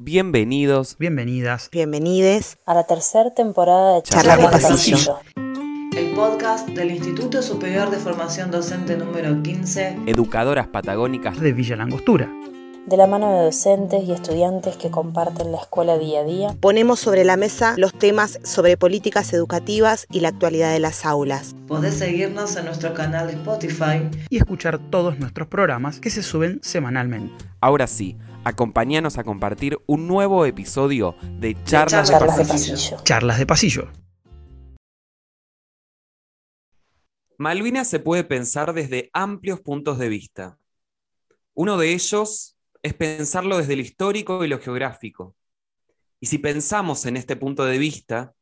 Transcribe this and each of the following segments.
Bienvenidos, Bienvenidas. Bienvenides a la tercera temporada de Charlas de. Pasillo. El podcast del Instituto Superior de Formación Docente número 15. educadoras patagónicas de Villa Langostura. De la mano de docentes y estudiantes que comparten la escuela día a día, ponemos sobre la mesa los temas sobre políticas educativas y la actualidad de las aulas. Podés seguirnos en nuestro canal de Spotify. Y escuchar todos nuestros programas que se suben semanalmente. Ahora sí, acompáñanos a compartir un nuevo episodio de Charlas, de Charlas de Pasillo. Pasillo. Charlas de pasillo. Malvinas se puede pensar desde amplios puntos de vista. Uno de ellos es pensarlo desde lo histórico y lo geográfico. Y si pensamos en este punto de vista,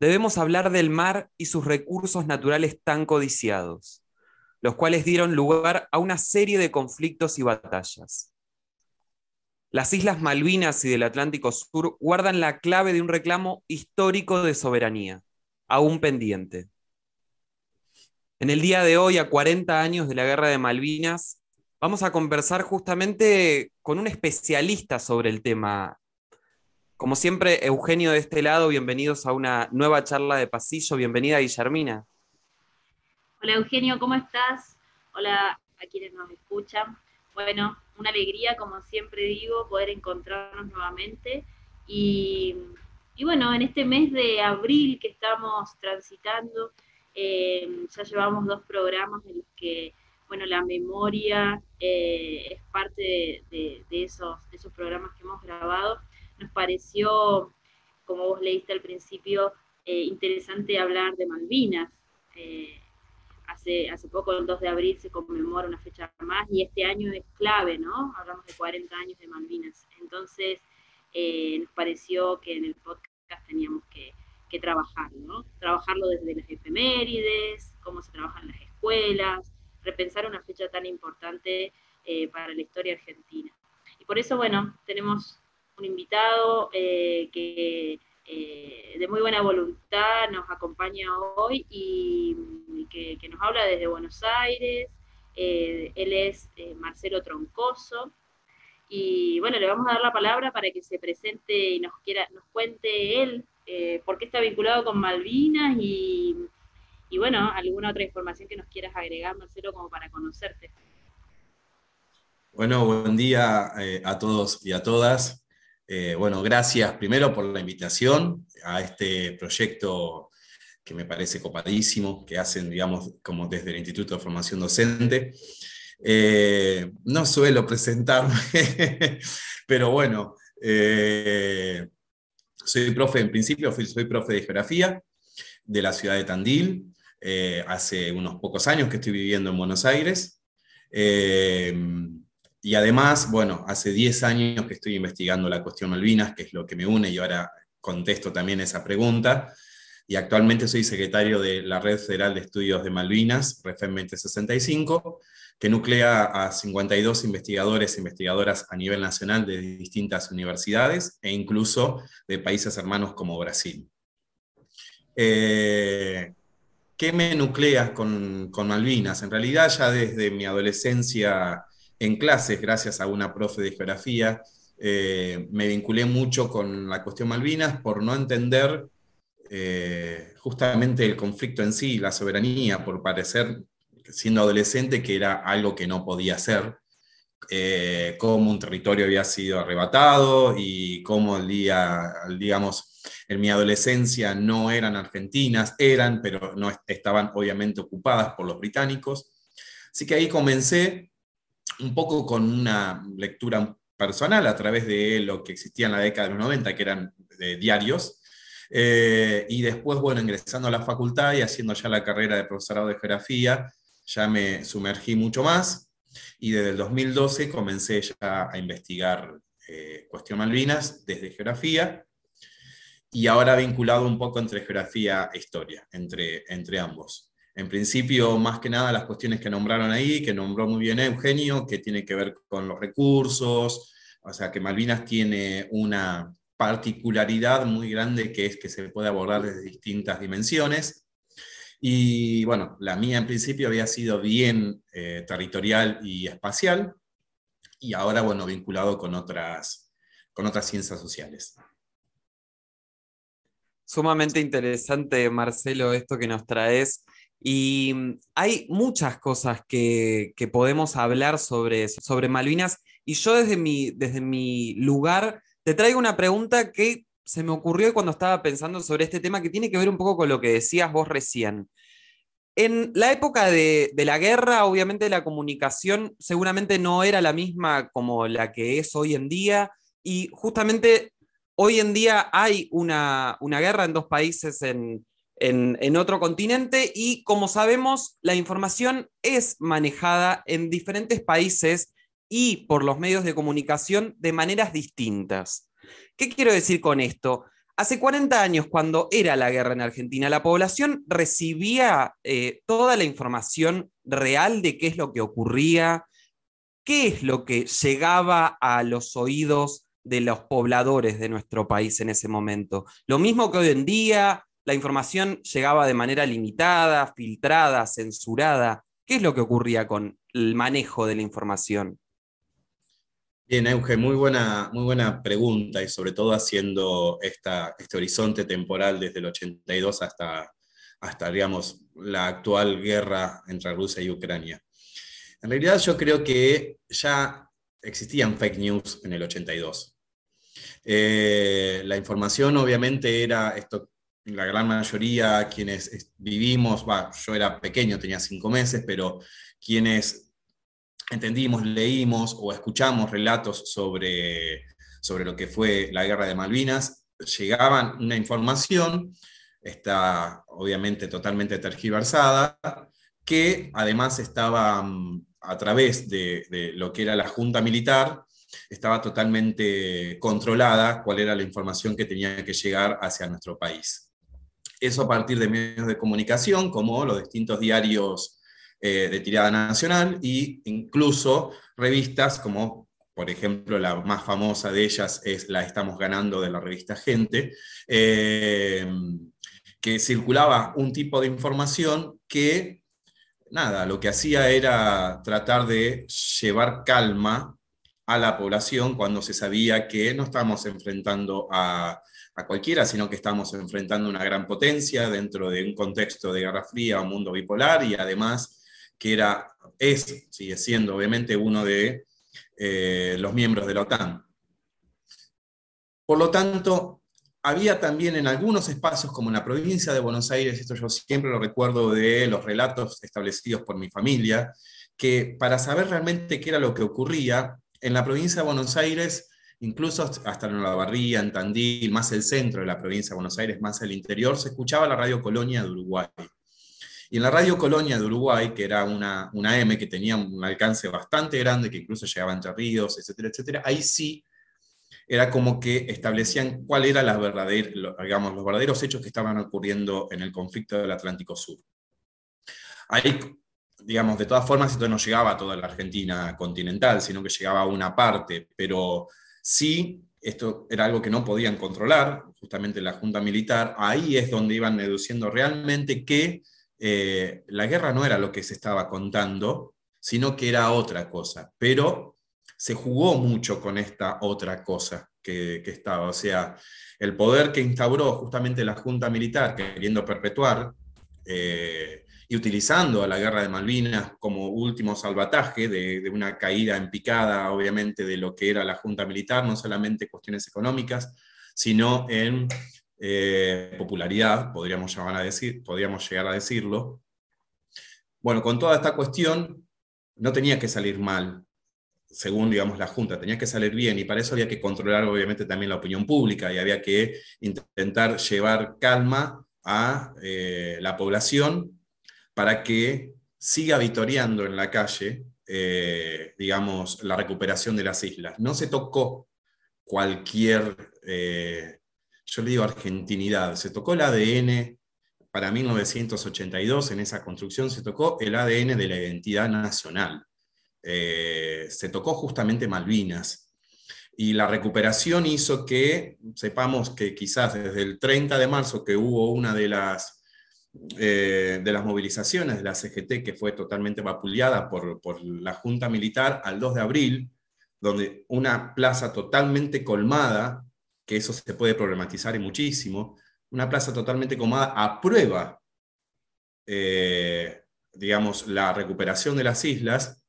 debemos hablar del mar y sus recursos naturales tan codiciados, los cuales dieron lugar a una serie de conflictos y batallas. Las Islas Malvinas y del Atlántico Sur guardan la clave de un reclamo histórico de soberanía, aún pendiente. En el día de hoy, a 40 años de la Guerra de Malvinas, vamos a conversar justamente con un especialista sobre el tema. Como siempre, Eugenio de este lado, bienvenidos a una nueva charla de pasillo. Bienvenida, Guillermina. Hola Eugenio, ¿cómo estás? Hola a quienes nos escuchan. Bueno, una alegría, como siempre digo, poder encontrarnos nuevamente. Y, y bueno, en este mes de abril que estamos transitando, eh, ya llevamos dos programas en los que, bueno, la memoria eh, es parte de, de- esos, de esos programas que hemos grabado. Nos pareció, como vos leíste al principio, eh, interesante hablar de Malvinas. Hace, hace poco, el 2 de abril, se conmemora una fecha más y este año es clave, ¿no? Hablamos de 40 años de Malvinas. Entonces, eh, nos pareció que en el podcast teníamos que, que trabajarlo, ¿no? Trabajarlo desde las efemérides, cómo se trabaja en las escuelas, repensar una fecha tan importante eh, para la historia argentina. Y por eso, bueno, tenemos un invitado eh, que eh, de muy buena voluntad nos acompaña hoy y, que, nos habla desde Buenos Aires. Eh, él es eh, Marcelo Troncoso. Y bueno, le vamos a dar la palabra para que se presente y nos, quiera, nos cuente él por qué está vinculado con Malvinas y, y bueno, alguna otra información que nos quieras agregar, Marcelo, como para conocerte. Bueno, buen día a todos y a todas. Eh, bueno, gracias primero por la invitación a este proyecto que me parece copadísimo, que hacen, digamos, como desde el Instituto de Formación Docente. Eh, no suelo presentarme, pero bueno, eh, soy profe, en principio soy profe de geografía de la ciudad de Tandil. Hace unos pocos años que estoy viviendo en Buenos Aires. Y además, bueno, hace 10 años que estoy investigando la cuestión Malvinas, que es lo que me une, y ahora contesto también esa pregunta. Y actualmente soy secretario de la Red Federal de Estudios de Malvinas, REFEM 2065, que nuclea a 52 investigadores e investigadoras a nivel nacional de distintas universidades e incluso de países hermanos como Brasil. Eh, ¿Qué me nuclea con, con Malvinas? En realidad ya desde mi adolescencia en clases, gracias a una profe de geografía, eh, me vinculé mucho con la cuestión Malvinas por no entender eh, justamente el conflicto en sí, la soberanía, por parecer, siendo adolescente, que era algo que no podía ser, eh, cómo un territorio había sido arrebatado y cómo el día, digamos, en mi adolescencia no eran argentinas, eran, pero no est- estaban obviamente ocupadas por los británicos. Así que ahí comencé un poco con una lectura personal a través de lo que existía en la década de los 90, que eran diarios, eh, y después, bueno, ingresando a la facultad y haciendo ya la carrera de profesorado de geografía, ya me sumergí mucho más, y desde el 2012 comencé ya a investigar eh, cuestión Malvinas desde geografía, y ahora vinculado un poco entre geografía e historia, entre, entre ambos. En principio, más que nada, las cuestiones que nombraron ahí, que nombró muy bien Eugenio, que tiene que ver con los recursos, o sea, que Malvinas tiene una particularidad muy grande que es que se puede abordar desde distintas dimensiones. Y bueno, la mía en principio había sido bien eh, territorial y espacial, y ahora, bueno, vinculado con otras, con otras ciencias sociales. Sumamente interesante, Marcelo, esto que nos traes. Y mm, hay muchas cosas que, que podemos hablar sobre, sobre Malvinas. Y yo desde mi, desde mi lugar te traigo una pregunta que se me ocurrió cuando estaba pensando sobre este tema, que tiene que ver un poco con lo que decías vos recién. En la época de, de, la guerra, obviamente la comunicación seguramente no era la misma como la que es hoy en día y justamente hoy en día hay una, una guerra en dos países en, en, otro continente y como sabemos, la información es manejada en diferentes países y por los medios de comunicación de maneras distintas. ¿Qué quiero decir con esto? Hace 40 años, cuando era la guerra en Argentina, la población recibía eh, toda la información real de qué es lo que ocurría, qué es lo que llegaba a los oídos de los pobladores de nuestro país en ese momento. Lo mismo que hoy en día, la información llegaba de manera limitada, filtrada, censurada. ¿Qué es lo que ocurría con el manejo de la información? Bien, Euge, muy buena, muy buena pregunta y sobre todo haciendo este horizonte temporal desde el 82 hasta, hasta, digamos, la actual guerra entre Rusia y Ucrania. En realidad yo creo que ya existían fake news en el 82. Eh, la información obviamente era, esto, la gran mayoría quienes vivimos, yo era pequeño, tenía cinco meses, pero quienes entendimos, leímos o escuchamos relatos sobre, sobre lo que fue la guerra de Malvinas, llegaban una información, está obviamente totalmente tergiversada, que además estaba mm, a través de, de, lo que era la Junta Militar, estaba totalmente controlada cuál era la información que tenía que llegar hacia nuestro país. Eso a partir de medios de comunicación, como los distintos diarios eh, de tirada nacional e incluso revistas como, por ejemplo, la más famosa de ellas es La Estamos Ganando de la revista Gente, eh, que circulaba un tipo de información que, nada, lo que hacía era tratar de llevar calma a la población cuando se sabía que no estábamos enfrentando a, a cualquiera, sino que estamos enfrentando una gran potencia dentro de un contexto de guerra fría, un mundo bipolar y además que era, es, sigue siendo obviamente uno de eh, los miembros de la OTAN. Por lo tanto, había también en algunos espacios, como en la provincia de Buenos Aires, esto yo siempre lo recuerdo de los relatos establecidos por mi familia, que para saber realmente qué era lo que ocurría, en la provincia de Buenos Aires, incluso hasta en la Barría, en Tandil, más el centro de la provincia de Buenos Aires, más el interior, se escuchaba la radio Colonia de Uruguay. Y en la Radio Colonia de Uruguay, que era una, una M que tenía un alcance bastante grande, que incluso llegaba entre ríos, etcétera, etcétera, ahí sí era como que establecían cuáles eran los verdaderos hechos que estaban ocurriendo en el conflicto del Atlántico Sur. Ahí, digamos, de todas formas, esto no llegaba a toda la Argentina continental, sino que llegaba a una parte, pero sí, esto era algo que no podían controlar, justamente la Junta Militar, ahí es donde iban deduciendo realmente que eh, la guerra no era lo que se estaba contando, sino que era otra cosa, pero se jugó mucho con esta otra cosa que, estaba, o sea, el poder que instauró justamente la Junta Militar, queriendo perpetuar eh, y utilizando a la guerra de Malvinas como último salvataje de, una caída en picada, obviamente, de lo que era la Junta Militar, no solamente cuestiones económicas, sino en eh, popularidad, podríamos, llamar a decir, podríamos llegar a decirlo. Bueno, con toda esta cuestión no tenía que salir mal, según digamos la Junta, tenía que salir bien y para eso había que controlar obviamente también la opinión pública y había que intentar llevar calma a eh, la población para que siga vitoreando en la calle, eh, digamos, la recuperación de las islas. No se tocó cualquier yo le digo argentinidad, se tocó el ADN para 1982, en esa construcción se tocó el ADN de la identidad nacional, eh, se tocó justamente Malvinas. Y la recuperación hizo que sepamos que quizás desde el 30 de marzo, que hubo una de las, eh, de las movilizaciones de la CGT que fue totalmente vapuleada por, por la Junta Militar, al 2 de abril, donde una plaza totalmente colmada, que eso se puede problematizar y muchísimo, una plaza totalmente colmada aprueba, eh, digamos, la recuperación de las islas.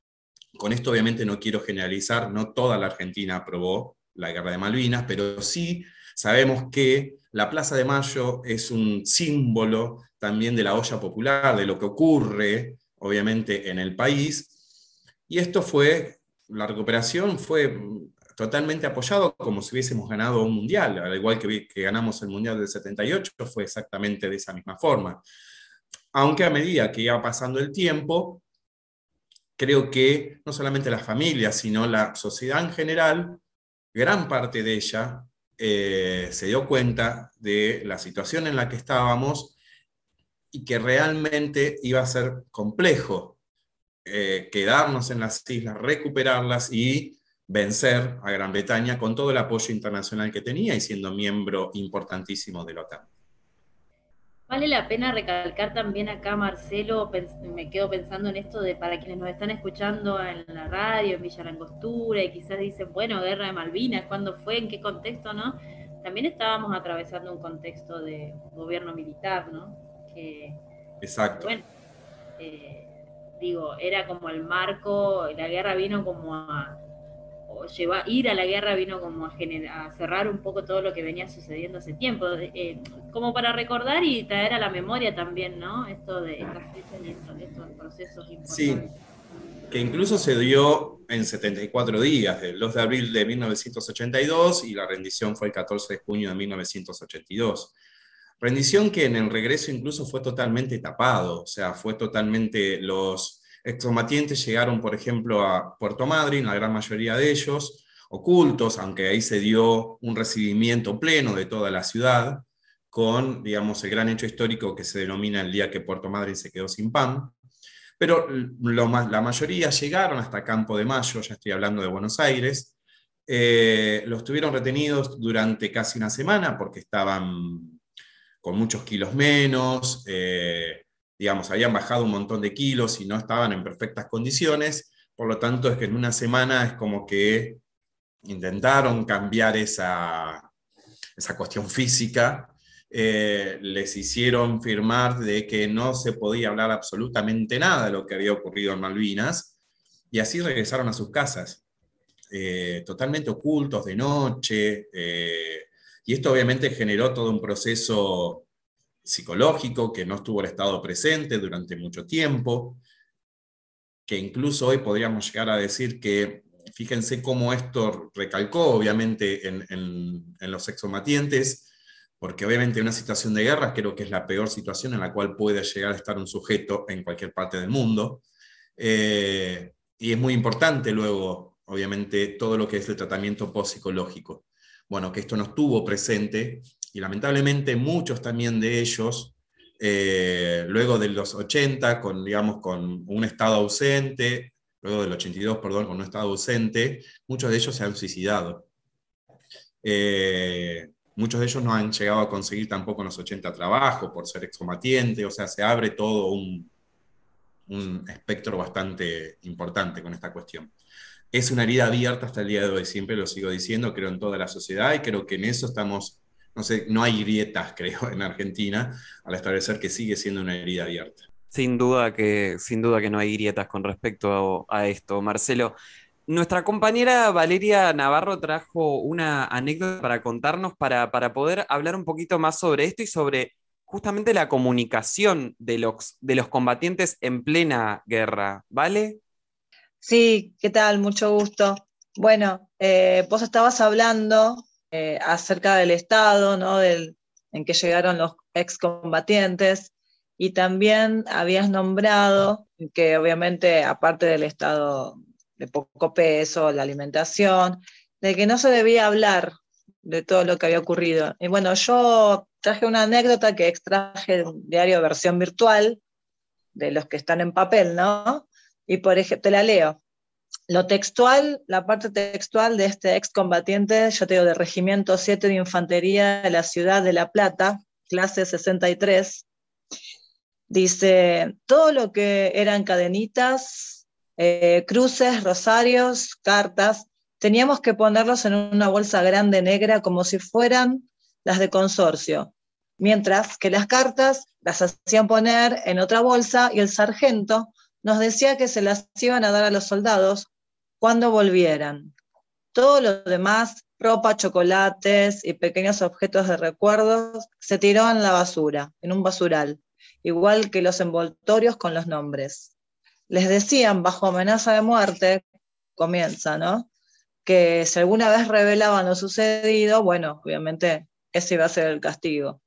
Con esto obviamente no quiero generalizar, no toda la Argentina aprobó la guerra de Malvinas, pero sí sabemos que la Plaza de Mayo es un símbolo también de la olla popular, de lo que ocurre, obviamente, en el país. Y esto fue, la recuperación fue totalmente apoyado como si hubiésemos ganado un mundial, al igual que, que ganamos el mundial del 78, fue exactamente de esa misma forma. Aunque a medida que iba pasando el tiempo, creo que no solamente las familias, sino la sociedad en general, gran parte de ella eh, se dio cuenta de la situación en la que estábamos y que realmente iba a ser complejo eh, quedarnos en las islas, recuperarlas y vencer a Gran Bretaña con todo el apoyo internacional que tenía y siendo miembro importantísimo de la OTAN. Vale la pena recalcar también acá, Marcelo, me quedo pensando en esto de para quienes nos están escuchando en la radio, en Villa Langostura, y quizás dicen, bueno, guerra de Malvinas, ¿cuándo fue? ¿En qué contexto? ¿no? También estábamos atravesando un contexto de gobierno militar, ¿no? Exacto. Bueno, eh, digo, era como el marco, la guerra vino como a llevar, ir a la guerra vino como a, a, cerrar un poco todo lo que venía sucediendo hace tiempo, eh, como para recordar y traer a la memoria también, ¿no? Esto de estas fechas y estos, procesos importantes. Sí, que incluso se dio en 74 días, del 2 de abril de 1982 y la rendición fue el 14 de junio de 1982. Rendición que en el regreso incluso fue totalmente tapado, o sea, fue totalmente los Excombatientes llegaron, por ejemplo, a Puerto Madryn, la gran mayoría de ellos, ocultos, aunque ahí se dio un recibimiento pleno de toda la ciudad, con, digamos, el gran hecho histórico que se denomina el día que Puerto Madryn se quedó sin pan. Pero la mayoría llegaron hasta Campo de Mayo, ya estoy hablando de Buenos Aires, eh, los tuvieron retenidos durante casi una semana porque estaban con muchos kilos menos, eh, digamos, habían bajado un montón de kilos y no estaban en perfectas condiciones, por lo tanto es que en una semana es como que intentaron cambiar esa, esa cuestión física, eh, les hicieron firmar de que no se podía hablar absolutamente nada de lo que había ocurrido en Malvinas, y así regresaron a sus casas, eh, totalmente ocultos de noche, eh, y esto obviamente generó todo un proceso psicológico, que no estuvo el Estado presente durante mucho tiempo, que incluso hoy podríamos llegar a decir que, fíjense cómo esto recalcó obviamente en, los exomatientes, porque obviamente una situación de guerra creo que es la peor situación en la cual puede llegar a estar un sujeto en cualquier parte del mundo. Eh, y es muy importante luego, obviamente, todo lo que es el tratamiento post-psicológico. Bueno, que esto no estuvo presente y lamentablemente muchos también de ellos, eh, luego de los 80, con, digamos, con un estado ausente, luego del 82, perdón, con un estado ausente, muchos de ellos se han suicidado. Eh, muchos de ellos no han llegado a conseguir tampoco en los 80 trabajo por ser excombatiente, o sea, se abre todo un, un espectro bastante importante con esta cuestión. Es una herida abierta hasta el día de hoy, siempre lo sigo diciendo, creo en toda la sociedad y creo que en eso estamos no sé, no hay grietas, creo, en Argentina, al establecer que sigue siendo una herida abierta. Sin duda que, sin duda que no hay grietas con respecto a, esto, Marcelo. Nuestra compañera Valeria Navarro trajo una anécdota para contarnos, para, para, poder hablar un poquito más sobre esto y sobre justamente la comunicación de los, de los combatientes en plena guerra, ¿vale? Sí, ¿qué tal? Mucho gusto. Bueno, eh, vos estabas hablando eh, acerca del estado ¿no? del, en que llegaron los excombatientes y también habías nombrado que obviamente aparte del estado de poco peso, la alimentación, de que no se debía hablar de todo lo que había ocurrido. Y bueno, yo traje una anécdota que extraje un diario versión virtual de los que están en papel, ¿no? Y por ejemplo, te la leo. Lo textual, la parte textual de este excombatiente, yo te digo, del Regimiento 7 de Infantería de la Ciudad de La Plata, clase 63, dice, todo lo que eran cadenitas, eh, cruces, rosarios, cartas, teníamos que ponerlos en una bolsa grande negra como si fueran las de consorcio, mientras que las cartas las hacían poner en otra bolsa y el sargento nos decía que se las iban a dar a los soldados cuando volvieran. Todo lo demás, ropa, chocolates y pequeños objetos de recuerdos, se tiró en la basura, en un basural, igual que los envoltorios con los nombres. Les decían, bajo amenaza de muerte, comienza, ¿no? Que si alguna vez revelaban lo sucedido, bueno, obviamente ese iba a ser el castigo,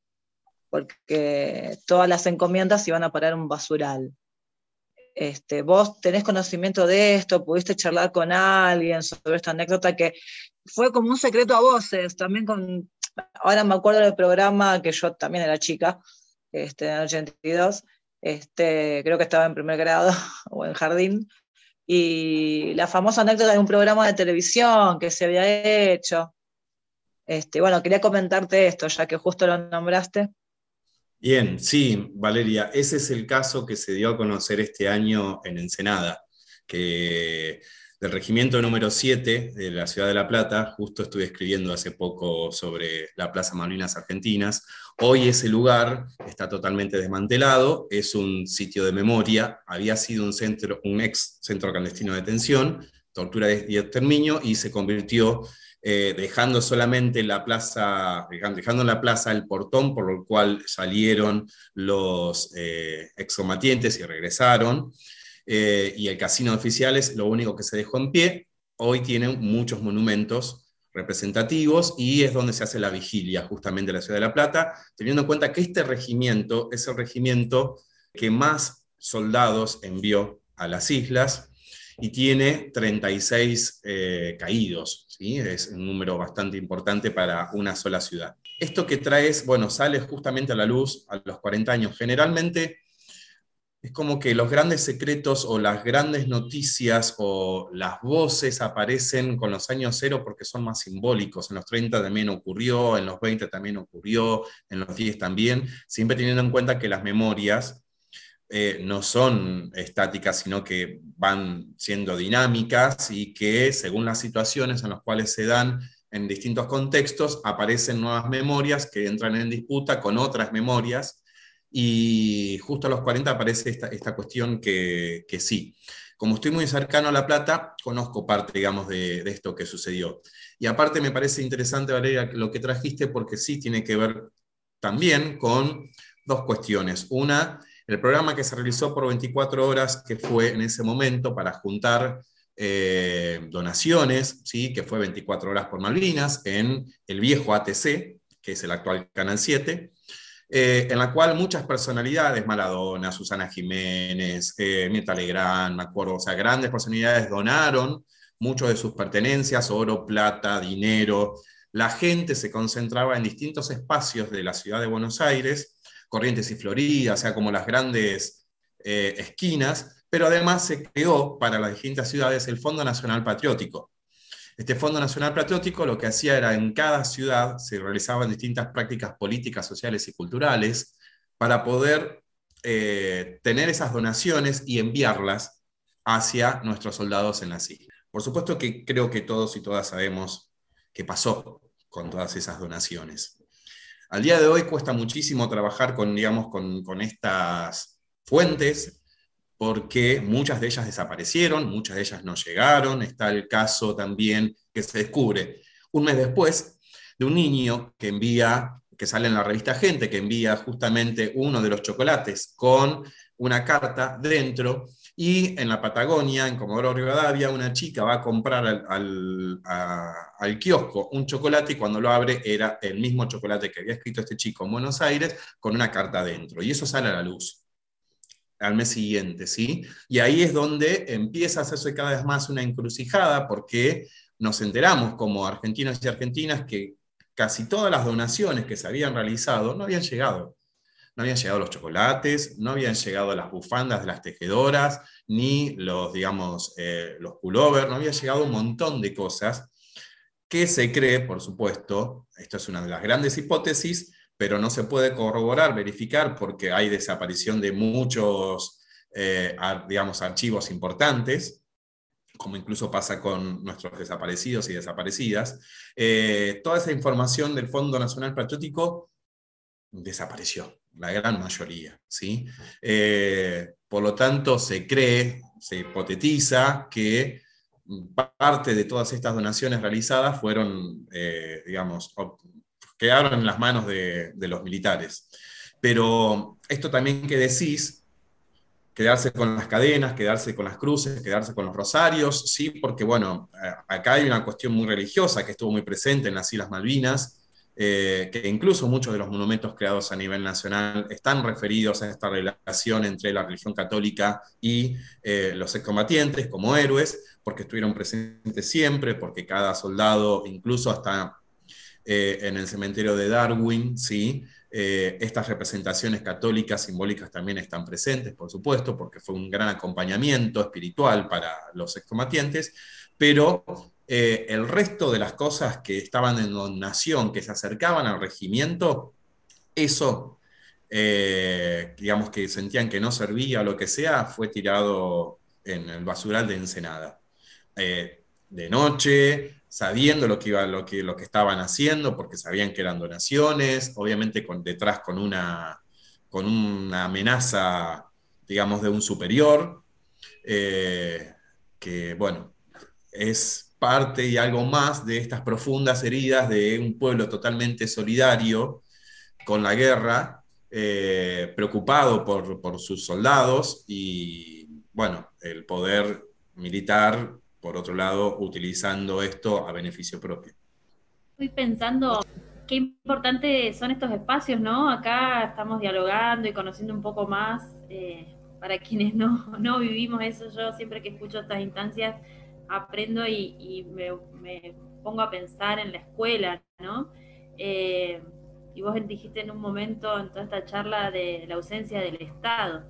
porque todas las encomiendas iban a parar un basural. Este, vos tenés conocimiento de esto, pudiste charlar con alguien sobre esta anécdota que fue como un secreto a voces, también con, ahora me acuerdo del programa que yo también era chica, este, en el 82, este, creo que estaba en primer grado o en jardín, y la famosa anécdota de un programa de televisión que se había hecho. Este, bueno, quería comentarte esto, ya que justo lo nombraste. Bien, sí, Valeria, ese es el caso que se dio a conocer este año en Ensenada, que del regimiento número 7 de la ciudad de La Plata, justo estuve escribiendo hace poco sobre la Plaza Malvinas Argentinas. Hoy ese lugar está totalmente desmantelado, es un sitio de memoria, había sido un, centro, un ex centro clandestino de detención, tortura y exterminio, y se convirtió eh, dejando solamente la plaza, dejando en la plaza el portón por el cual salieron los eh, excombatientes y regresaron, eh, y el casino de oficiales, lo único que se dejó en pie, hoy tiene muchos monumentos representativos y es donde se hace la vigilia justamente de la ciudad de La Plata, teniendo en cuenta que este regimiento es el regimiento que más soldados envió a las islas y tiene 36 eh, caídos, es un número bastante importante para una sola ciudad. Esto que traes, bueno, sale justamente a la luz a los 40 años. Generalmente es como que los grandes secretos o las grandes noticias o las voces aparecen con los años cero porque son más simbólicos. En los 30 también ocurrió, en los 20 también ocurrió, en los 10 también, siempre teniendo en cuenta que las memorias eh, no son estáticas, sino que van siendo dinámicas y que según las situaciones en las cuales se dan en distintos contextos, aparecen nuevas memorias que entran en disputa con otras memorias y justo a los 40 aparece esta, cuestión que, sí. Como estoy muy cercano a La Plata, conozco parte, digamos, de, de esto que sucedió. Y aparte me parece interesante, Valeria, lo que trajiste porque sí tiene que ver también con dos cuestiones. Una, el programa que se realizó por 24 horas, que fue en ese momento para juntar eh, donaciones, ¿sí? que fue 24 horas por Malvinas, en el viejo ATC, que es el actual Canal 7, eh, en la cual muchas personalidades, Maradona, Susana Jiménez, eh, Mirta Legrand, me acuerdo, o sea, grandes personalidades donaron mucho de sus pertenencias, oro, plata, dinero. La gente se concentraba en distintos espacios de la ciudad de Buenos Aires Corrientes y Florida, o sea, como las grandes eh, esquinas, pero además se creó para las distintas ciudades el Fondo Nacional Patriótico. Este Fondo Nacional Patriótico lo que hacía era en cada ciudad se realizaban distintas prácticas políticas, sociales y culturales para poder eh, tener esas donaciones y enviarlas hacia nuestros soldados en las islas. Por supuesto que creo que todos y todas sabemos qué pasó con todas esas donaciones. Al día de hoy cuesta muchísimo trabajar con, digamos, con, estas fuentes porque muchas de ellas desaparecieron, muchas de ellas no llegaron. Está el caso también que se descubre un mes después de un niño que envía, que sale en la revista Gente, que envía justamente uno de los chocolates con una carta dentro y en la Patagonia, en Comodoro Rivadavia, una chica va a comprar al, kiosco un chocolate y cuando lo abre era el mismo chocolate que había escrito este chico en Buenos Aires con una carta dentro. Y eso sale a la luz al mes siguiente, ¿sí? Y ahí es donde empieza a hacerse cada vez más una encrucijada porque nos enteramos como argentinos y argentinas que casi todas las donaciones que se habían realizado no habían llegado no habían llegado los chocolates, no habían llegado las bufandas de las tejedoras, ni los, digamos, eh, los pullovers, no había llegado un montón de cosas que se cree, por supuesto, esto es una de las grandes hipótesis, pero no se puede corroborar, verificar, porque hay desaparición de muchos, eh, digamos, archivos importantes, como incluso pasa con nuestros desaparecidos y desaparecidas, eh, toda esa información del Fondo Nacional Patriótico desapareció, la gran mayoría. ¿sí? Eh, por lo tanto, se cree, se hipotetiza que parte de todas estas donaciones realizadas fueron, eh, digamos, quedaron en las manos de, de los militares. Pero esto también que decís quedarse con las cadenas, quedarse con las cruces, quedarse con los rosarios, sí, porque bueno, acá hay una cuestión muy religiosa que estuvo muy presente en las Islas Malvinas, eh, que incluso muchos de los monumentos creados a nivel nacional están referidos a esta relación entre la religión católica y eh, los excombatientes como héroes, porque estuvieron presentes siempre, porque cada soldado, incluso hasta en el cementerio de Darwin, ¿sí? Eh, estas representaciones católicas simbólicas también están presentes, por supuesto, porque fue un gran acompañamiento espiritual para los excombatientes, pero eh, el resto de las cosas que estaban en donación, que se acercaban al regimiento, eso, eh, digamos que sentían que no servía o lo que sea, fue tirado en el basural de Ensenada. de noche, sabiendo lo que, iba, lo que, lo que estaban haciendo, porque sabían que eran donaciones, obviamente con, detrás con una, con una amenaza, digamos, de un superior, eh, que, bueno, es parte y algo más de estas profundas heridas de un pueblo totalmente solidario con la guerra, eh, preocupado por, por sus soldados y, bueno, el poder militar por otro lado, utilizando esto a beneficio propio. Estoy pensando qué importantes son estos espacios, ¿no? Acá estamos dialogando y conociendo un poco más. Eh, para quienes no, no vivimos eso, yo siempre que escucho estas instancias aprendo y, me, pongo a pensar en la escuela, ¿no? Eh, y vos dijiste en un momento, en toda esta charla, de la ausencia del Estado,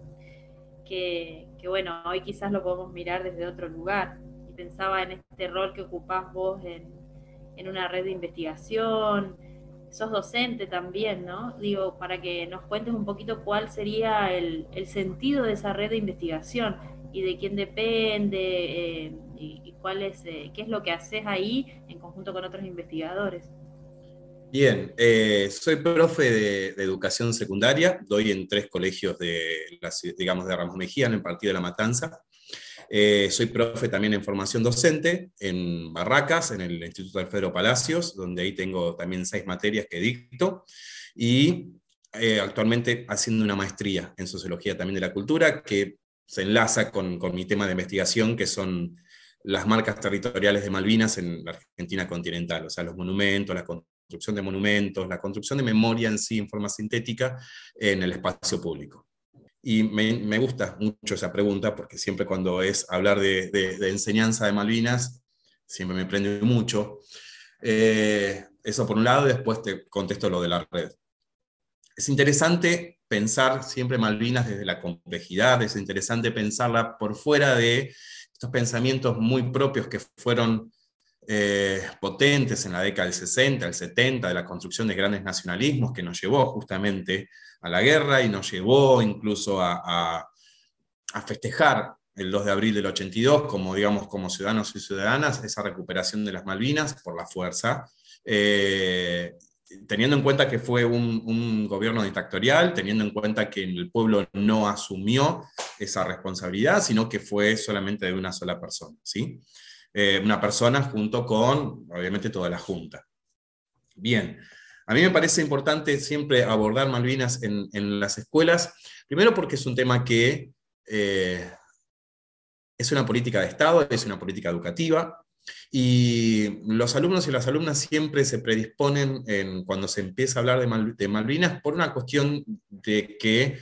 que, bueno, hoy quizás lo podemos mirar desde otro lugar pensaba en este rol que ocupás vos en, una red de investigación, sos docente también, ¿no? Digo, para que nos cuentes un poquito cuál sería el, sentido de esa red de investigación y de quién depende eh, y, cuál es, eh, qué es lo que haces ahí en conjunto con otros investigadores. Bien, eh, soy profe de, educación secundaria, doy en tres colegios de, digamos, de Ramos Mejía, en el Partido de la Matanza. Eh, soy profe también en formación docente en Barracas, en el Instituto Alfredo Palacios, donde ahí tengo también seis materias que dicto. Y actualmente haciendo una maestría en sociología también de la cultura, que se enlaza con, con mi tema de investigación, que son las marcas territoriales de Malvinas en la Argentina continental, o sea, los monumentos, la construcción de monumentos, la construcción de memoria en sí en forma sintética en el espacio público. Y me, gusta mucho esa pregunta porque siempre cuando es hablar de, enseñanza de Malvinas, siempre me prende mucho. Eh, eso por un lado, después te contesto lo de la red. Es interesante pensar siempre Malvinas desde la complejidad, es interesante pensarla por fuera de estos pensamientos muy propios que fueron eh, potentes en la década del 60, el 70, de la construcción de grandes nacionalismos que nos llevó justamente a la guerra y nos llevó incluso a, festejar el 2 de abril del 82 como, digamos, como ciudadanos y ciudadanas, esa recuperación de las Malvinas por la fuerza, eh, teniendo en cuenta que fue un, gobierno dictatorial, teniendo en cuenta que el pueblo no asumió esa responsabilidad, sino que fue solamente de una sola persona, ¿sí? Eh, una persona junto con, obviamente, toda la Junta. Bien, a mí me parece importante siempre abordar Malvinas en, las escuelas, primero porque es un tema que eh, es una política de Estado, es una política educativa, y los alumnos y las alumnas siempre se predisponen en, cuando se empieza a hablar de, Malvinas por una cuestión de que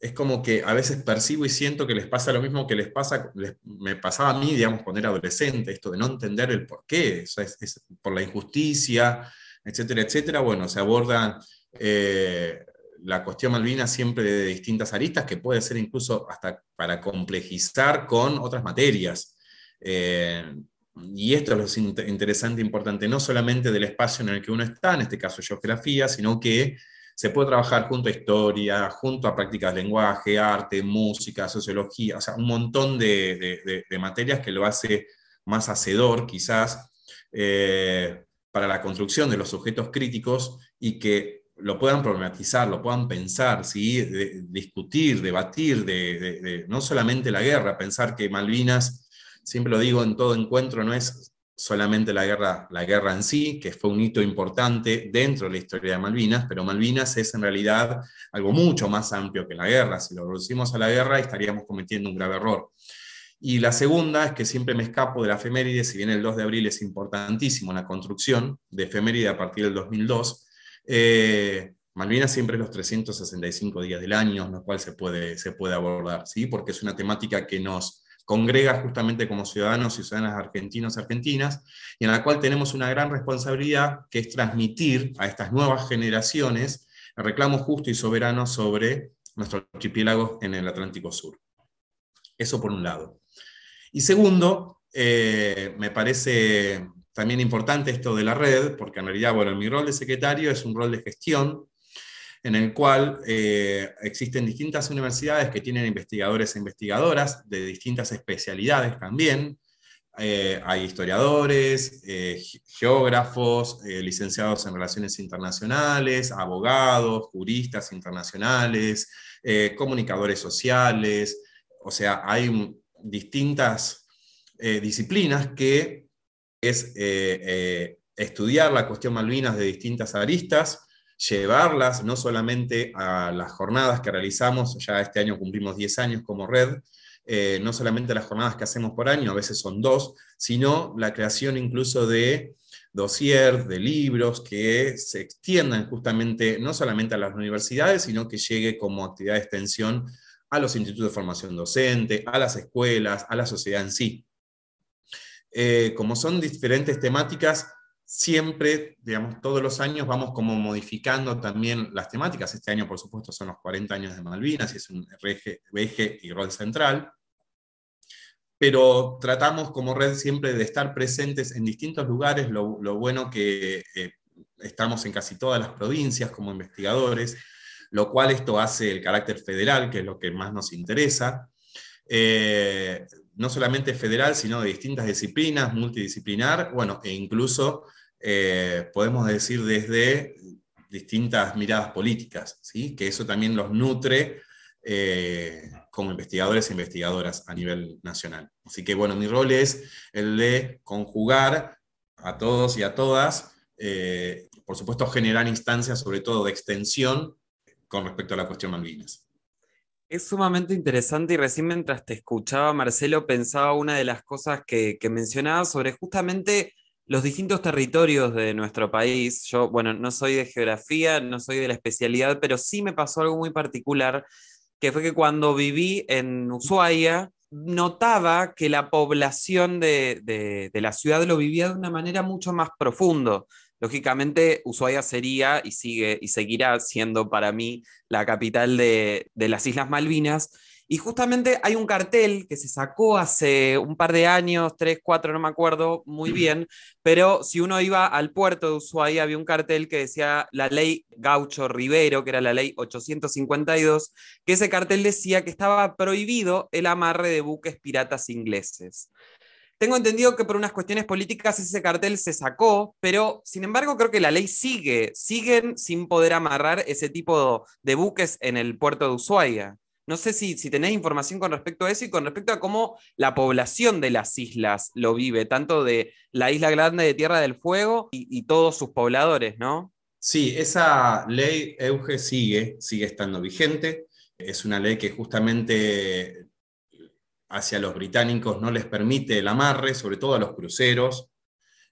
es como que a veces percibo y siento que les pasa lo mismo que les pasa, me pasaba a mí, digamos, cuando era adolescente, esto de no entender el por qué, por la injusticia, etcétera, etcétera, bueno, se aborda eh, la cuestión Malvinas siempre de distintas aristas, que puede ser incluso hasta para complejizar con otras materias. Eh, y esto es lo interesante e importante, no solamente del espacio en el que uno está, en este caso geografía, sino que se puede trabajar junto a historia, junto a prácticas de lenguaje, arte, música, sociología, o sea, un montón de, materias que lo hace más hacedor quizás eh, para la construcción de los sujetos críticos y que lo puedan problematizar, lo puedan pensar, ¿sí? discutir, debatir, de, no solamente la guerra, pensar que Malvinas, siempre lo digo en todo encuentro, no es solamente la guerra, la guerra en sí, que fue un hito importante dentro de la historia de Malvinas, pero Malvinas es en realidad algo mucho más amplio que la guerra. Si lo reducimos a la guerra, estaríamos cometiendo un grave error. Y la segunda es que siempre me escapo de la efeméride, si bien el 2 de abril es importantísimo la construcción de efeméride a partir del 2002, eh, Malvinas siempre es los 365 días del año, en los cuales se puede, se puede abordar, ¿sí? porque es una temática que nos congrega justamente como ciudadanos y ciudadanas argentinos y argentinas, y en la cual tenemos una gran responsabilidad que es transmitir a estas nuevas generaciones el reclamo justo y soberano sobre nuestro archipiélago en el Atlántico Sur. Eso por un lado. Y segundo, eh, me parece también importante esto de la red, porque en realidad, bueno, mi rol de secretario es un rol de gestión en el cual eh, existen distintas universidades que tienen investigadores e investigadoras de distintas especialidades también. Eh, hay historiadores, eh, geógrafos, licenciados en relaciones internacionales, abogados, juristas internacionales, comunicadores sociales, o sea, hay distintas disciplinas que es estudiar la cuestión Malvinas de distintas aristas, llevarlas no solamente a las jornadas que realizamos, ya este año cumplimos 10 años como red, eh, no solamente las jornadas que hacemos por año, a veces son dos, sino la creación incluso de dossiers, de libros que se extiendan justamente no solamente a las universidades, sino que llegue como actividad de extensión a los institutos de formación docente, a las escuelas, a la sociedad en sí. Eh, como son diferentes temáticas, siempre, digamos, todos los años vamos como modificando también las temáticas. Este año, por supuesto, son los 40 años de Malvinas y es un eje, y rol central. Pero tratamos como red siempre de estar presentes en distintos lugares, lo, bueno que eh, estamos en casi todas las provincias como investigadores, lo cual esto hace el carácter federal, que es lo que más nos interesa. Eh, no solamente federal, sino de distintas disciplinas, multidisciplinar, bueno, e incluso eh, podemos decir desde distintas miradas políticas, ¿sí? que eso también los nutre eh, como investigadores e investigadoras a nivel nacional. Así que bueno, mi rol es el de conjugar a todos y a todas, por supuesto generar instancias sobre todo de extensión con respecto a la cuestión Malvinas. Es sumamente interesante y recién mientras te escuchaba, Marcelo, pensaba una de las cosas que, que mencionaba sobre justamente los distintos territorios de nuestro país. Yo, bueno, no soy de geografía, no soy de la especialidad, pero sí me pasó algo muy particular, que fue que cuando viví en Ushuaia, notaba que la población de, la ciudad lo vivía de una manera mucho más profundo. Lógicamente, Ushuaia sería y sigue y seguirá siendo para mí la capital de, de las Islas Malvinas, y justamente hay un cartel que se sacó hace un par de años, tres, cuatro, no me acuerdo muy bien, pero si uno iba al puerto de Ushuaia había un cartel que decía la ley Gaucho Rivero, que era la ley 852, que ese cartel decía que estaba prohibido el amarre de buques piratas ingleses. Tengo entendido que por unas cuestiones políticas ese cartel se sacó, pero sin embargo creo que la ley sigue, siguen sin poder amarrar ese tipo de buques en el puerto de Ushuaia. No sé si, si tenés información con respecto a eso y con respecto a cómo la población de las islas lo vive, tanto de la isla grande de Tierra del Fuego y, todos sus pobladores, ¿no? Sí, esa ley Euge sigue, sigue estando vigente. Es una ley que justamente hacia los británicos no les permite el amarre, sobre todo a los cruceros,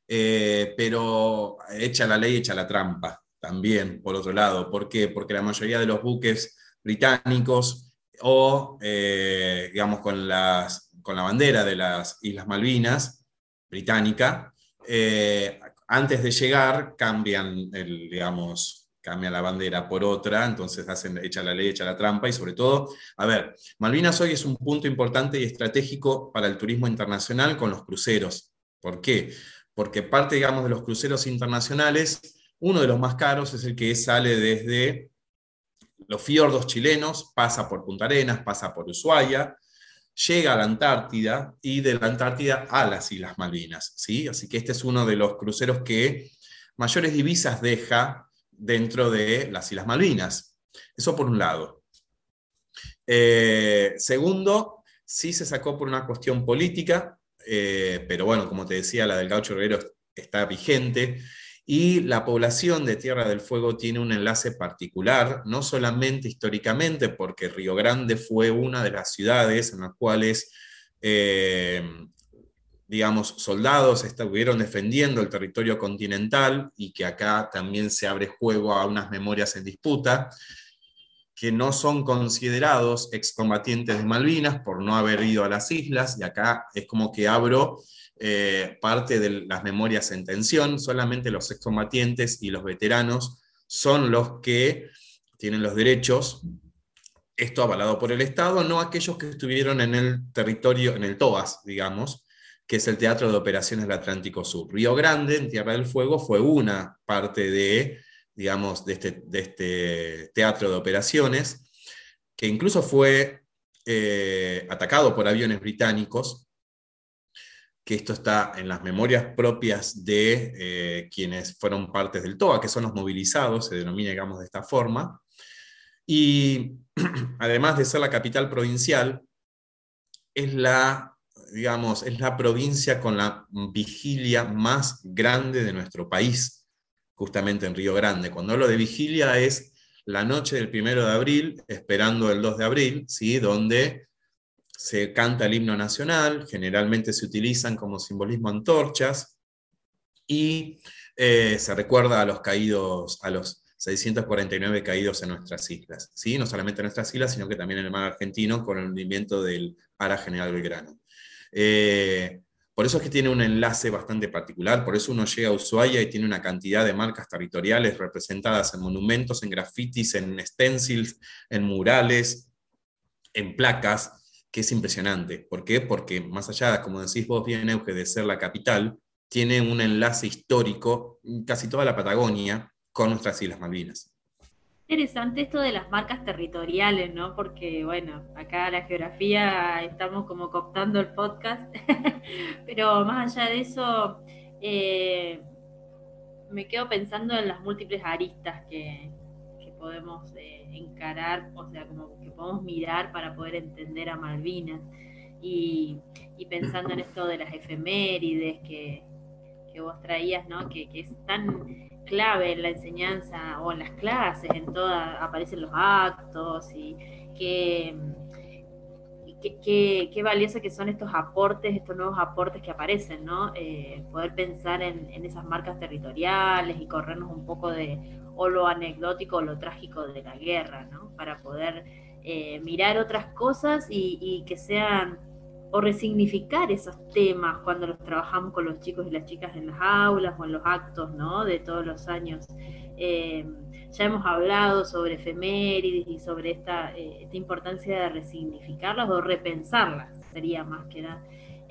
eh, pero echa la ley, echa la trampa también, por otro lado. ¿Por qué? Porque la mayoría de los buques británicos o, eh, digamos, con, las, con la bandera de las Islas Malvinas, británica, eh, antes de llegar cambian, el, digamos, cambia la bandera por otra, entonces hacen, echa la ley, echa la trampa y sobre todo, a ver, Malvinas hoy es un punto importante y estratégico para el turismo internacional con los cruceros. ¿Por qué? Porque parte, digamos, de los cruceros internacionales, uno de los más caros es el que sale desde los fiordos chilenos, pasa por Punta Arenas, pasa por Ushuaia, llega a la Antártida y de la Antártida a las Islas Malvinas. ¿sí? Así que este es uno de los cruceros que mayores divisas deja dentro de las Islas Malvinas. Eso por un lado. Eh, segundo, sí se sacó por una cuestión política, eh, pero bueno, como te decía, la del gaucho guerrero está vigente. Y la población de Tierra del Fuego tiene un enlace particular, no solamente históricamente, porque Río Grande fue una de las ciudades en las cuales, eh, digamos, soldados estuvieron defendiendo el territorio continental y que acá también se abre juego a unas memorias en disputa que no son considerados excombatientes de Malvinas por no haber ido a las islas, y acá es como que abro eh, parte de las memorias en tensión, solamente los excombatientes y los veteranos son los que tienen los derechos, esto avalado por el Estado, no aquellos que estuvieron en el territorio, en el TOAS, digamos, que es el Teatro de Operaciones del Atlántico Sur. Río Grande, en Tierra del Fuego, fue una parte de, digamos, de este, de este teatro de operaciones, que incluso fue eh, atacado por aviones británicos que esto está en las memorias propias de eh, quienes fueron partes del TOA, que son los movilizados, se denomina, digamos, de esta forma. Y además de ser la capital provincial, es la, digamos, es la provincia con la vigilia más grande de nuestro país, justamente en Río Grande. Cuando hablo de vigilia es la noche del primero de abril, esperando el 2 de abril, ¿sí? donde se canta el himno nacional, generalmente se utilizan como simbolismo antorchas y eh, se recuerda a los caídos, a los 649 caídos en nuestras islas, ¿sí? no solamente en nuestras islas, sino que también en el mar argentino con el hundimiento del Ara General Belgrano. Eh, por eso es que tiene un enlace bastante particular, por eso uno llega a Ushuaia y tiene una cantidad de marcas territoriales representadas en monumentos, en grafitis, en stencils, en murales, en placas, que es impresionante. ¿Por qué? Porque más allá, como decís vos bien, Euge, de ser la capital, tiene un enlace histórico, casi toda la Patagonia, con nuestras Islas Malvinas. Interesante esto de las marcas territoriales, ¿no? Porque, bueno, acá la geografía estamos como cooptando el podcast, pero más allá de eso, eh, me quedo pensando en las múltiples aristas que, podemos eh, encarar, o sea, como que podemos mirar para poder entender a Malvinas. Y, pensando en esto de las efemérides que, vos traías, ¿no? Que, es tan clave en la enseñanza o en las clases, en todas, aparecen los actos y que qué, qué, valioso que son estos aportes, estos nuevos aportes que aparecen, ¿no? Eh, poder pensar en, esas marcas territoriales y corrernos un poco de o lo anecdótico o lo trágico de la guerra, ¿no? Para poder eh, mirar otras cosas y, que sean o resignificar esos temas cuando los trabajamos con los chicos y las chicas en las aulas o en los actos, ¿no? De todos los años. Eh, ya hemos hablado sobre efemérides y sobre esta, eh, esta importancia de resignificarlas o repensarlas, sería más que nada.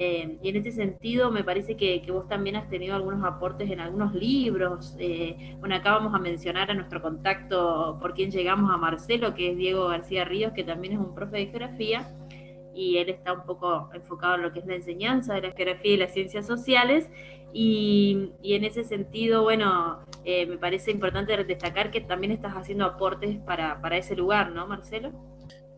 Eh, y en este sentido me parece que, vos también has tenido algunos aportes en algunos libros. Eh, bueno, acá vamos a mencionar a nuestro contacto por quien llegamos a Marcelo, que es Diego García Ríos, que también es un profe de geografía, y él está un poco enfocado en lo que es la enseñanza de la geografía y las ciencias sociales. Y, en ese sentido, bueno, eh, me parece importante destacar que también estás haciendo aportes para, ese lugar, ¿no, Marcelo?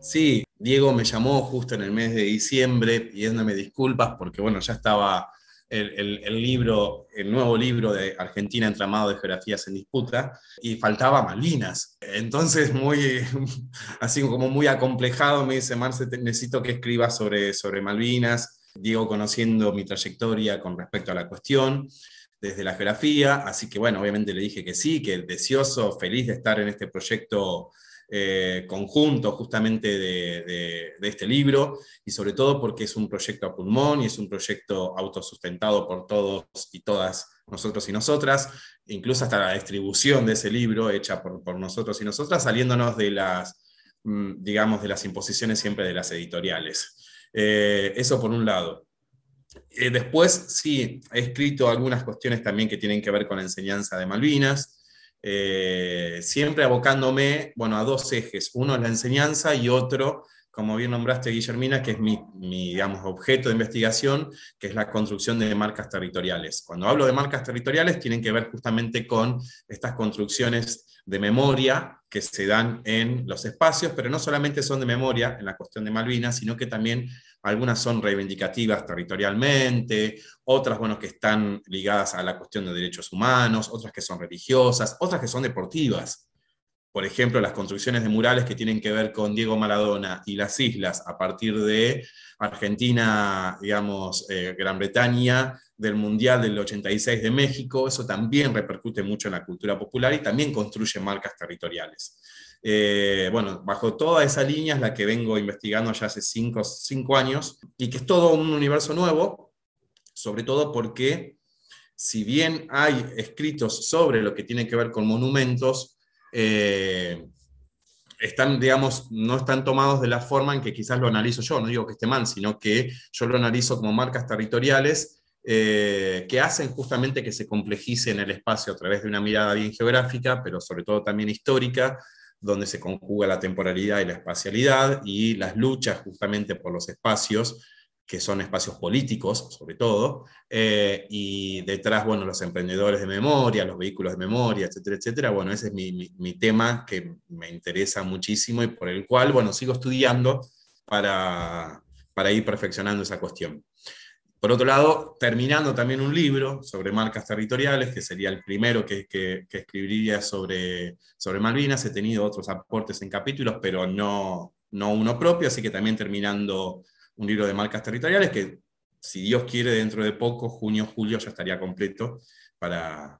Sí, Diego me llamó justo en el mes de diciembre pidiéndome disculpas porque, bueno, ya estaba el, libro, el nuevo libro de Argentina entramado de geografías en disputa, y faltaba Malvinas. Entonces, muy, así como muy acomplejado, me dice, Marce, necesito que escribas sobre, sobre Malvinas. Diego conociendo mi trayectoria con respecto a la cuestión desde la geografía, así que bueno, obviamente le dije que sí, que deseoso, feliz de estar en este proyecto eh, conjunto justamente de, este libro y sobre todo porque es un proyecto a pulmón y es un proyecto autosustentado por todos y todas nosotros y nosotras, incluso hasta la distribución de ese libro hecha por, nosotros y nosotras, saliéndonos de las, mm, digamos, de las imposiciones siempre de las editoriales. Eh, eso por un lado. Eh, después, sí, he escrito algunas cuestiones también que tienen que ver con la enseñanza de Malvinas. Eh, siempre abocándome bueno, a dos ejes. Uno es la enseñanza y otro como bien nombraste, Guillermina, que es mi, digamos, objeto de investigación, que es la construcción de marcas territoriales. Cuando hablo de marcas territoriales, tienen que ver justamente con estas construcciones de memoria que se dan en los espacios, pero no solamente son de memoria en la cuestión de Malvinas, sino que también algunas son reivindicativas territorialmente, otras, bueno, que están ligadas a la cuestión de derechos humanos, otras que son religiosas, otras que son deportivas por ejemplo, las construcciones de murales que tienen que ver con Diego Maradona y las islas a partir de Argentina, digamos, eh, Gran Bretaña, del Mundial del 86 de México, eso también repercute mucho en la cultura popular y también construye marcas territoriales. Eh, bueno, bajo toda esa línea es la que vengo investigando ya hace cinco, cinco años y que es todo un universo nuevo, sobre todo porque si bien hay escritos sobre lo que tiene que ver con monumentos, eh, están, digamos, no están tomados de la forma en que quizás lo analizo yo, no digo que esté mal, sino que yo lo analizo como marcas territoriales eh, que hacen justamente que se complejice en el espacio a través de una mirada bien geográfica, pero sobre todo también histórica, donde se conjuga la temporalidad y la espacialidad y las luchas justamente por los espacios que son espacios políticos, sobre todo, eh, y detrás, bueno, los emprendedores de memoria, los vehículos de memoria, etcétera, etcétera. Bueno, ese es mi, mi, tema que me interesa muchísimo y por el cual, bueno, sigo estudiando para, para ir perfeccionando esa cuestión. Por otro lado, terminando también un libro sobre marcas territoriales, que sería el primero que, escribiría sobre, sobre Malvinas. He tenido otros aportes en capítulos, pero no, no uno propio, así que también terminando un libro de marcas territoriales que, si Dios quiere, dentro de poco, junio, julio, ya estaría completo para,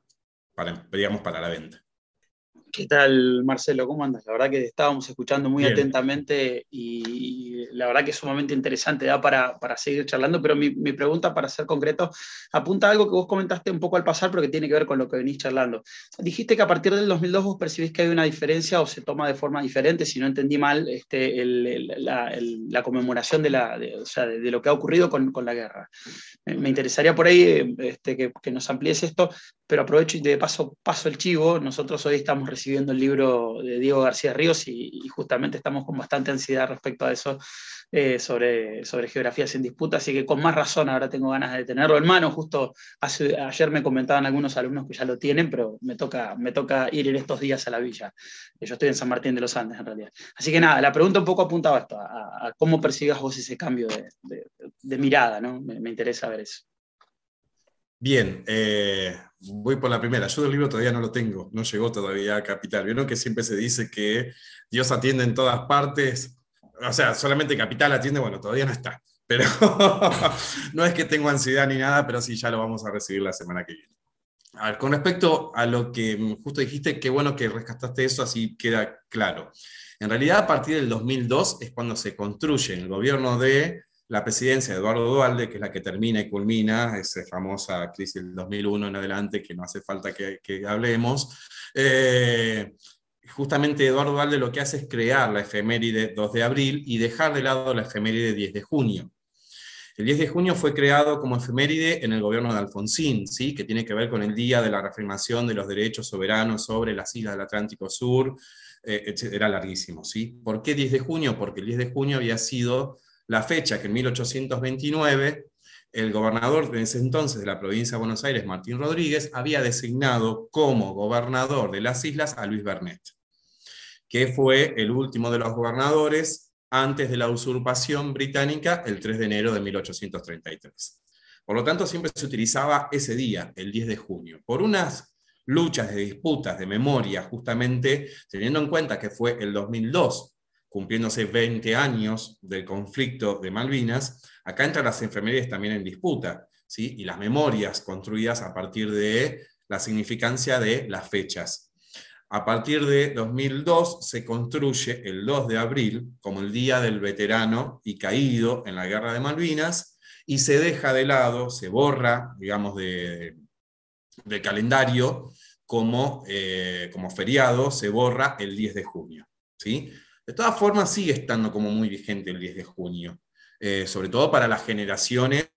digamos, para la venta. ¿Qué tal, Marcelo? ¿Cómo andas? La verdad que estábamos escuchando muy atentamente y la verdad que es sumamente interesante, da para, para seguir charlando, pero mi, mi, pregunta, para ser concreto, apunta a algo que vos comentaste un poco al pasar, pero que tiene que ver con lo que venís charlando. Dijiste que a partir del 2002 vos percibís que hay una diferencia o se toma de forma diferente, si no entendí mal, este, el, la, el, la, conmemoración de, la, de, o sea, de, de, lo que ha ocurrido con, con la guerra. Me, me, interesaría por ahí este, que, que nos amplíes esto, pero aprovecho y de paso paso el chivo. Nosotros hoy estamos recibiendo recibiendo el libro de Diego García Ríos y, justamente estamos con bastante ansiedad respecto a eso eh, sobre, sobre geografías en disputa, así que con más razón ahora tengo ganas de tenerlo en mano. Justo ayer me comentaban algunos alumnos que ya lo tienen, pero me toca, me toca ir en estos días a la villa. Yo estoy en San Martín de los Andes en realidad. Así que nada, la pregunta un poco apuntaba a esto, a, cómo percibas vos ese cambio de, de, mirada, ¿no? Me interesa ver eso. Bien, eh, voy por la primera. Yo del libro todavía no lo tengo, no llegó todavía a Capital. Vieron que siempre se dice que Dios atiende en todas partes. O sea, solamente Capital atiende, bueno, todavía no está. Pero no es que tengo ansiedad ni nada, pero sí ya lo vamos a recibir la semana que viene. A ver, con respecto a lo que justo dijiste, qué bueno que rescataste eso, así queda claro. En realidad, a partir del 2002 es cuando se construye el gobierno de la presidencia de Eduardo Dualde, que es la que termina y culmina esa famosa crisis del 2001 en adelante, que no hace falta que, hablemos, eh, justamente Eduardo Dualde lo que hace es crear la efeméride 2 de abril y dejar de lado la efeméride 10 de junio. El 10 de junio fue creado como efeméride en el gobierno de Alfonsín, ¿sí? que tiene que ver con el día de la reafirmación de los derechos soberanos sobre las islas del Atlántico Sur, eh, era larguísimo. ¿sí? ¿Por qué 10 de junio? Porque el 10 de junio había sido la fecha que en 1829 el gobernador de ese entonces de la provincia de Buenos Aires, Martín Rodríguez, había designado como gobernador de las islas a Luis Bernet, que fue el último de los gobernadores antes de la usurpación británica el 3 de enero de 1833. Por lo tanto, siempre se utilizaba ese día, el 10 de junio, por unas luchas de disputas de memoria, justamente teniendo en cuenta que fue el 2002 cumpliéndose 20 años del conflicto de Malvinas, acá entran las enfermerías también en disputa, ¿sí? y las memorias construidas a partir de la significancia de las fechas. A partir de 2002 se construye el 2 de abril como el Día del Veterano y Caído en la Guerra de Malvinas, y se deja de lado, se borra, digamos, de, de calendario como, eh, como feriado, se borra el 10 de junio. ¿sí? De todas formas, sigue estando como muy vigente el 10 de junio, eh, sobre todo para las generaciones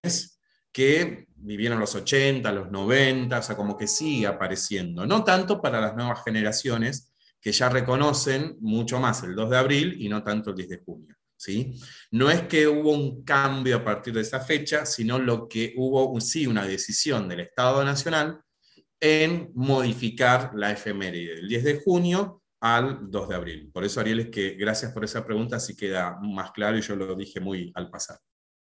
que vivieron los 80, los 90, o sea, como que sigue apareciendo. No tanto para las nuevas generaciones que ya reconocen mucho más el 2 de abril y no tanto el 10 de junio. ¿sí? No es que hubo un cambio a partir de esa fecha, sino lo que hubo sí una decisión del Estado Nacional en modificar la efeméride del 10 de junio al 2 de abril. Por eso, Ariel, es que gracias por esa pregunta, así queda más claro y yo lo dije muy al pasar.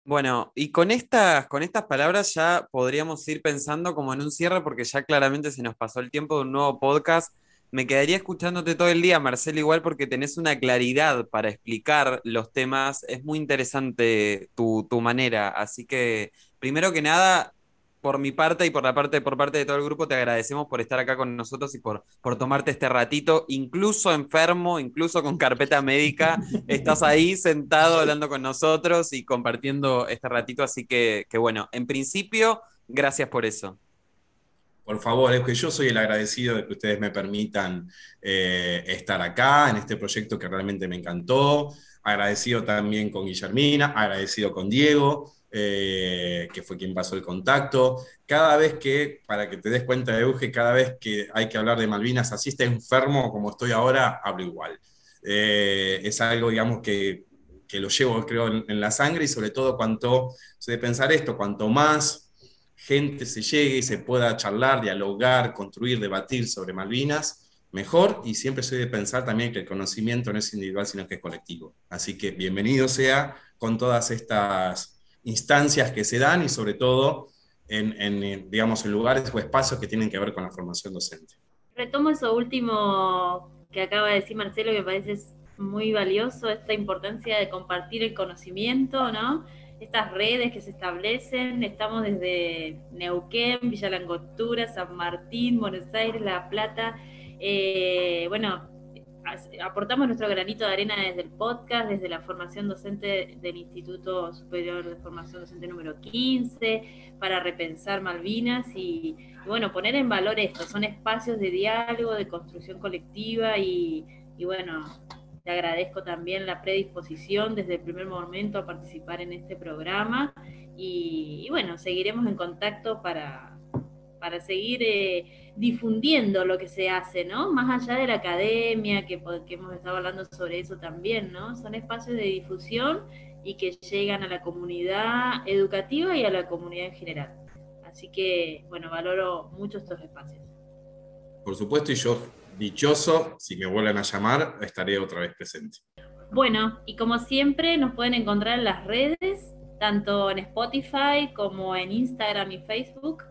Bueno, y con estas, con estas palabras ya podríamos ir pensando como en un cierre, porque ya claramente se nos pasó el tiempo de un nuevo podcast. Me quedaría escuchándote todo el día, Marcelo, igual porque tenés una claridad para explicar los temas. Es muy interesante tu, tu manera. Así que, primero que nada, por mi parte y por la parte, por parte de todo el grupo, te agradecemos por estar acá con nosotros y por, por tomarte este ratito, incluso enfermo, incluso con carpeta médica, estás ahí sentado hablando con nosotros y compartiendo este ratito, así que, que bueno, en principio, gracias por eso. Por favor, es que yo soy el agradecido de que ustedes me permitan eh, estar acá en este proyecto que realmente me encantó. Agradecido también con Guillermina, agradecido con Diego. Eh, que fue quien pasó el contacto. Cada vez que, para que te des cuenta, Euge, cada vez que hay que hablar de Malvinas, así esté enfermo como estoy ahora, hablo igual. Eh, es algo, digamos, que, que, lo llevo, creo, en, la sangre y sobre todo cuanto, de pensar esto, cuanto más gente se llegue y se pueda charlar, dialogar, construir, debatir sobre Malvinas, mejor y siempre soy de pensar también que el conocimiento no es individual, sino que es colectivo. Así que bienvenido sea con todas estas instancias que se dan y sobre todo en, digamos, en lugares o espacios que tienen que ver con la formación docente. Retomo eso último que acaba de decir Marcelo, que me parece muy valioso, esta importancia de compartir el conocimiento, ¿no? Estas redes que se establecen, estamos desde Neuquén, Villa Langostura, San Martín, Buenos Aires, La Plata, eh, bueno, aportamos nuestro granito de arena desde el podcast, desde la formación docente del Instituto Superior de Formación Docente número 15, para repensar Malvinas y, bueno, poner en valor esto. Son espacios de diálogo, de construcción colectiva y, bueno, te agradezco también la predisposición desde el primer momento a participar en este programa y, bueno, seguiremos en contacto para, para seguir... Eh, difundiendo lo que se hace, ¿no? Más allá de la academia, que, hemos estado hablando sobre eso también, ¿no? Son espacios de difusión y que llegan a la comunidad educativa y a la comunidad en general. Así que, bueno, valoro mucho estos espacios. Por supuesto, y yo, dichoso, si me vuelven a llamar, estaré otra vez presente. Bueno, y como siempre, nos pueden encontrar en las redes, tanto en Spotify como en Instagram y Facebook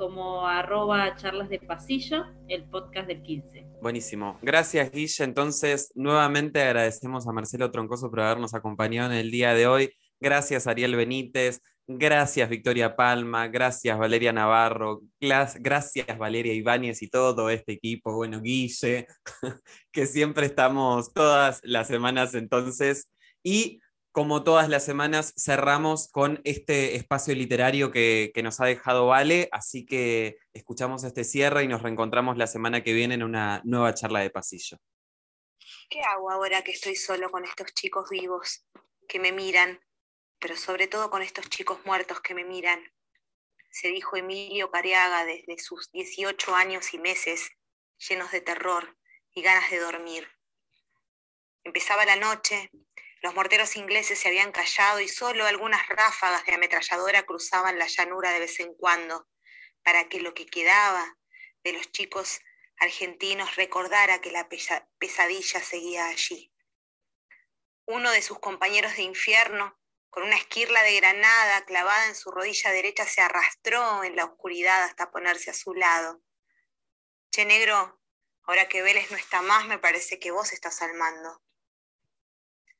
como arroba charlas de pasillo, el podcast del 15. Buenísimo. Gracias, Guille. Entonces, nuevamente agradecemos a Marcelo Troncoso por habernos acompañado en el día de hoy. Gracias, Ariel Benítez. Gracias, Victoria Palma. Gracias, Valeria Navarro. Gracias, Valeria Ibáñez y todo este equipo. Bueno, Guille, que siempre estamos todas las semanas entonces. Y como todas las semanas, cerramos con este espacio literario que, nos ha dejado Vale, así que escuchamos este cierre y nos reencontramos la semana que viene en una nueva charla de pasillo. ¿Qué hago ahora que estoy solo con estos chicos vivos que me miran, pero sobre todo con estos chicos muertos que me miran? Se dijo Emilio Cariaga desde sus 18 años y meses, llenos de terror y ganas de dormir. Empezaba la noche, los morteros ingleses se habían callado y solo algunas ráfagas de ametralladora cruzaban la llanura de vez en cuando, para que lo que quedaba de los chicos argentinos recordara que la pesadilla seguía allí. Uno de sus compañeros de infierno, con una esquirla de granada clavada en su rodilla derecha, se arrastró en la oscuridad hasta ponerse a su lado. Che negro, ahora que Vélez no está más, me parece que vos estás al mando.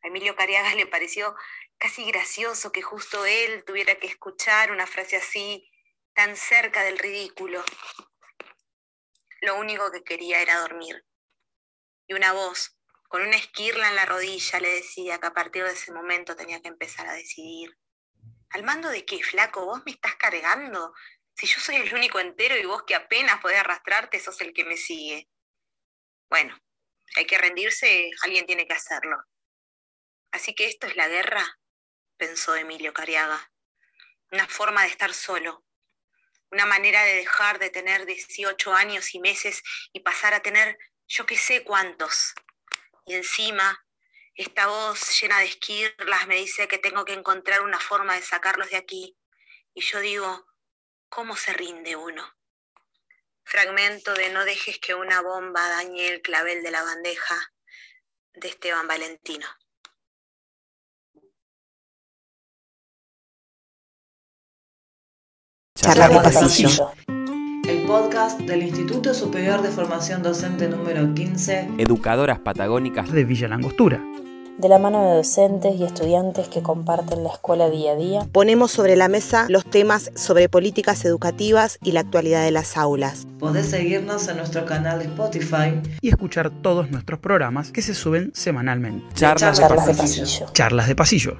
A Emilio Cariaga le pareció casi gracioso que justo él tuviera que escuchar una frase así tan cerca del ridículo. Lo único que quería era dormir. Y una voz, con una esquirla en la rodilla, le decía que a partir de ese momento tenía que empezar a decidir. ¿Al mando de qué, flaco? ¿Vos me estás cargando? Si yo soy el único entero y vos que apenas podés arrastrarte, sos el que me sigue. Bueno, hay que rendirse, alguien tiene que hacerlo. Así que esto es la guerra, pensó Emilio Cariaga. una forma de estar solo, una manera de dejar de tener 18 años y meses y pasar a tener yo qué sé cuántos. Y encima, esta voz llena de esquirlas me dice que tengo que encontrar una forma de sacarlos de aquí. Y yo digo, ¿cómo se rinde uno? Fragmento de No dejes que una bomba dañe el clavel de la bandeja de Esteban Valentino. Charla de pasillo. El podcast del Instituto Superior de Formación Docente número 15. Educadoras patagónicas de Villa Langostura. De la mano de docentes y estudiantes que comparten la escuela día a día, Ponemos sobre la mesa los temas sobre políticas educativas y la actualidad de las aulas. Podés seguirnos en nuestro canal de Spotify. Y escuchar todos nuestros programas que se suben semanalmente. charlas, charlas de pasillo. Charlas de pasillo.